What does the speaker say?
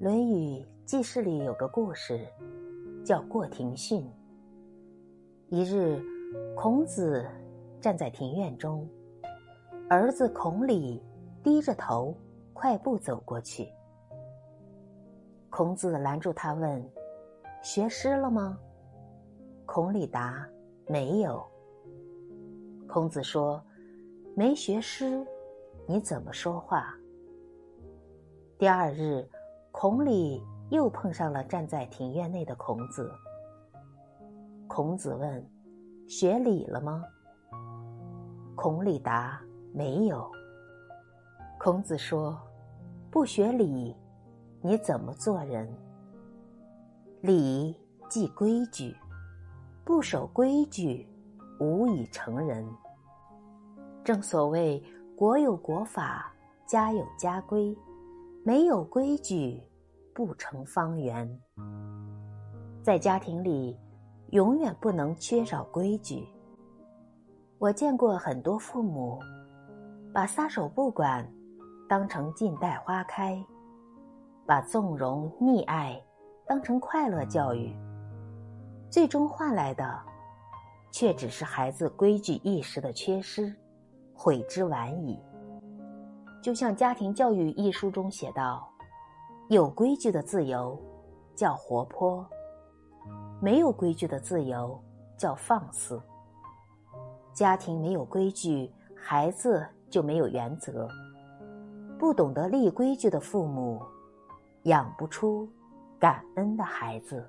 《论语记事》里有个故事，叫过庭训。一日，孔子站在庭院中，儿子孔鲤低着头快步走过去。孔子拦住他问：“学诗了吗？”孔鲤答：“没有。”孔子说：“没学诗，你怎么说话？”第二日。孔鲤又碰上了站在庭院内的孔子。孔子问：“学礼了吗？”孔鲤答：“没有。”孔子说：“不学礼，你怎么做人？礼即规矩，不守规矩，无以成人。正所谓‘国有国法，家有家规’。”没有规矩，不成方圆。在家庭里，永远不能缺少规矩。我见过很多父母，把撒手不管当成静待花开，把纵容溺爱当成快乐教育，最终换来的，却只是孩子规矩意识的缺失，悔之晚矣。就像《家庭教育》一书中写道：“有规矩的自由叫活泼，没有规矩的自由叫放肆。家庭没有规矩，孩子就没有原则。不懂得立规矩的父母，养不出感恩的孩子。”